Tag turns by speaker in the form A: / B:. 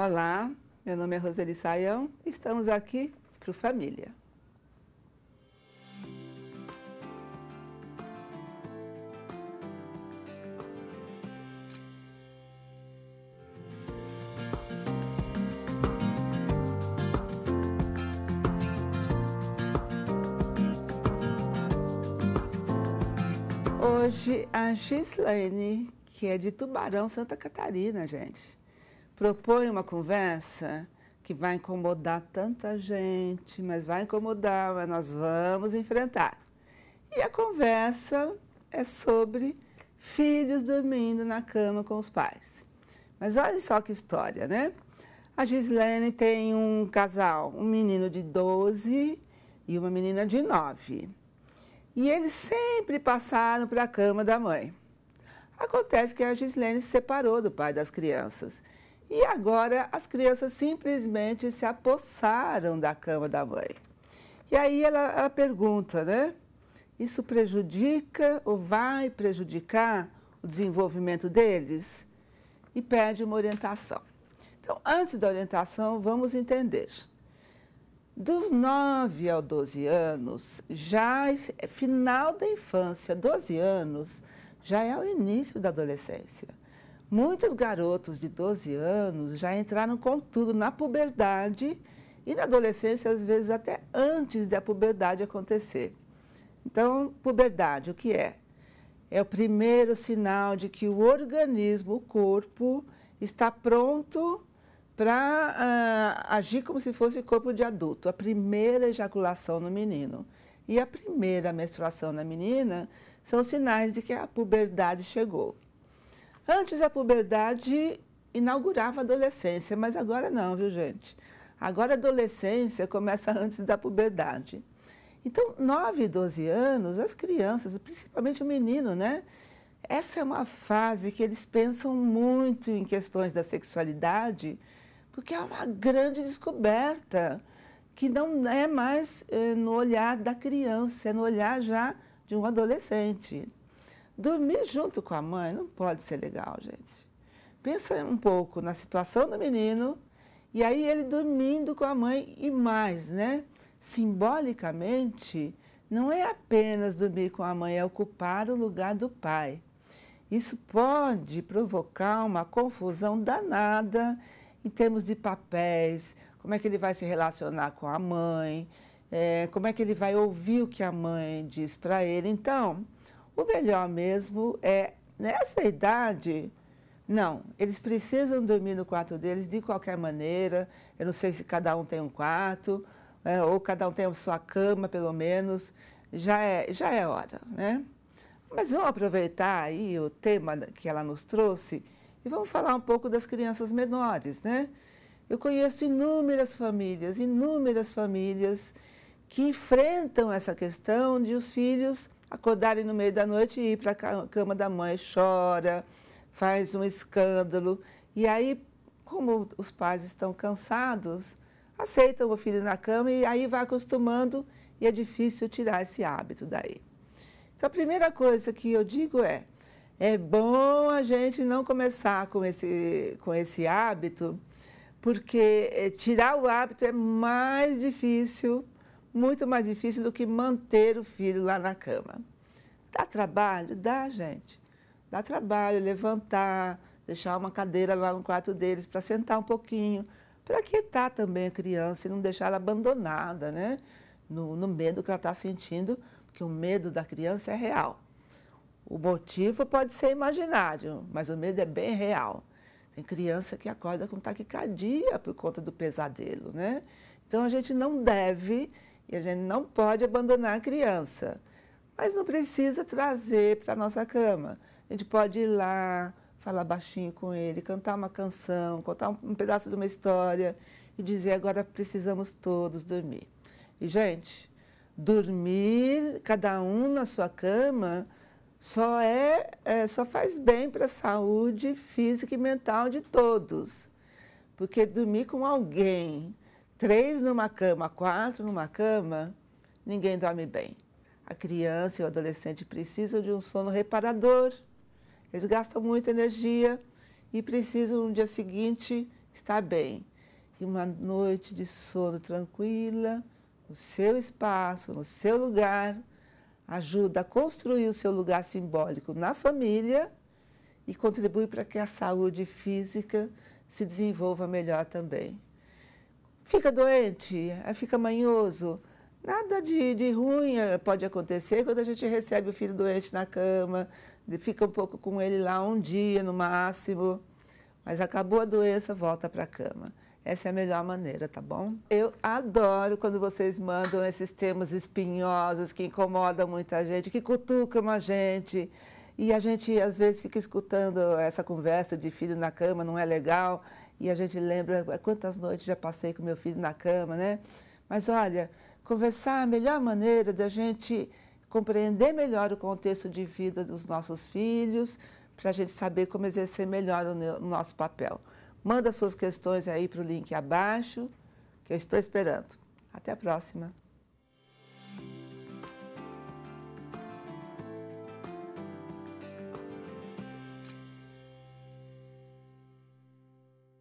A: Olá, meu nome é Roseli Saião, estamos aqui para o Família. Hoje a Gislaine, que é de Tubarão, Santa Catarina, gente, propõe uma conversa que vai incomodar tanta gente, mas vai incomodar, mas nós vamos enfrentar. E a conversa é sobre filhos dormindo na cama com os pais. Mas olha só que história, né? A Gislaine tem um casal, um menino de 12 e uma menina de 9. E eles sempre passaram para a cama da mãe. Acontece que a Gislene se separou do pai das crianças. E agora as crianças simplesmente se apossaram da cama da mãe. E aí ela, ela pergunta, né? Isso prejudica ou vai prejudicar o desenvolvimento deles? E pede uma orientação. Então, antes da orientação, vamos entender. Dos 9 aos 12 anos, já é final da infância, 12 anos, já é o início da adolescência. Muitos garotos de 12 anos já entraram com tudo na puberdade e na adolescência, às vezes até antes da puberdade acontecer. Então, puberdade, o que é? É o primeiro sinal de que o organismo, o corpo, está pronto para uh, agir como se fosse corpo de adulto. A primeira ejaculação no menino e a primeira menstruação na menina são sinais de que a puberdade chegou. Antes a puberdade inaugurava a adolescência, mas agora não, viu gente? Agora a adolescência começa antes da puberdade. Então, 9 e 12 anos, as crianças, principalmente o menino, né? Essa é uma fase que eles pensam muito em questões da sexualidade, porque é uma grande descoberta, que não é mais é, no olhar da criança, é no olhar já de um adolescente. Dormir junto com a mãe não pode ser legal, gente. Pensa um pouco na situação do menino e aí ele dormindo com a mãe e mais, né? Simbolicamente, não é apenas dormir com a mãe, é ocupar o lugar do pai. Isso pode provocar uma confusão danada em termos de papéis, como é que ele vai se relacionar com a mãe, é, como é que ele vai ouvir o que a mãe diz para ele. Então, o melhor mesmo é, nessa idade, não, eles precisam dormir no quarto deles de qualquer maneira. Eu não sei se cada um tem um quarto, é, ou cada um tem a sua cama, pelo menos. Já é, já é hora, né? Mas vamos aproveitar aí o tema que ela nos trouxe e vamos falar um pouco das crianças menores, né? Eu conheço inúmeras famílias, inúmeras famílias que enfrentam essa questão de os filhos acordarem no meio da noite e ir para a cama da mãe, chora, faz um escândalo. E aí, como os pais estão cansados, aceitam o filho na cama e aí vai acostumando e é difícil tirar esse hábito daí. Então, a primeira coisa que eu digo é, é bom a gente não começar com esse, com esse hábito, porque eh, tirar o hábito é mais difícil, muito mais difícil do que manter o filho lá na cama. Dá trabalho? Dá, gente. Dá trabalho levantar, deixar uma cadeira lá no quarto deles para sentar um pouquinho, para quietar também a criança e não deixar ela abandonada, né? No, no medo que ela está sentindo, porque o medo da criança é real. O motivo pode ser imaginário, mas o medo é bem real. Tem criança que acorda com taquicardia por conta do pesadelo, né? Então a gente não deve e a gente não pode abandonar a criança, mas não precisa trazer para a nossa cama. A gente pode ir lá, falar baixinho com ele, cantar uma canção, contar um, pedaço de uma história e dizer agora precisamos todos dormir. E gente, dormir cada um na sua cama só é, é só faz bem para a saúde física e mental de todos. Porque dormir com alguém, três numa cama, quatro numa cama, ninguém dorme bem. A criança e o adolescente precisam de um sono reparador. Eles gastam muita energia e precisam no dia seguinte está bem. E uma noite de sono tranquila, no seu espaço, no seu lugar, ajuda a construir o seu lugar simbólico na família e contribui para que a saúde física se desenvolva melhor também. Fica doente, fica manhoso, nada de, de ruim eh, pode acontecer quando a gente recebe o filho doente na cama, fica um pouco com ele lá um dia no máximo, mas acabou a doença, volta para a cama. Essa é a melhor maneira, tá bom? Eu adoro quando vocês mandam esses temas espinhosos que incomodam muita gente, que cutucam a gente. E a gente, às vezes, fica escutando essa conversa de filho na cama, não é legal. E a gente lembra quantas noites já passei com meu filho na cama, né? Mas olha, conversar é a melhor maneira da gente compreender melhor o contexto de vida dos nossos filhos, para a gente saber como exercer melhor o nosso papel. Manda suas questões aí para o link abaixo, que eu estou esperando. Até a próxima.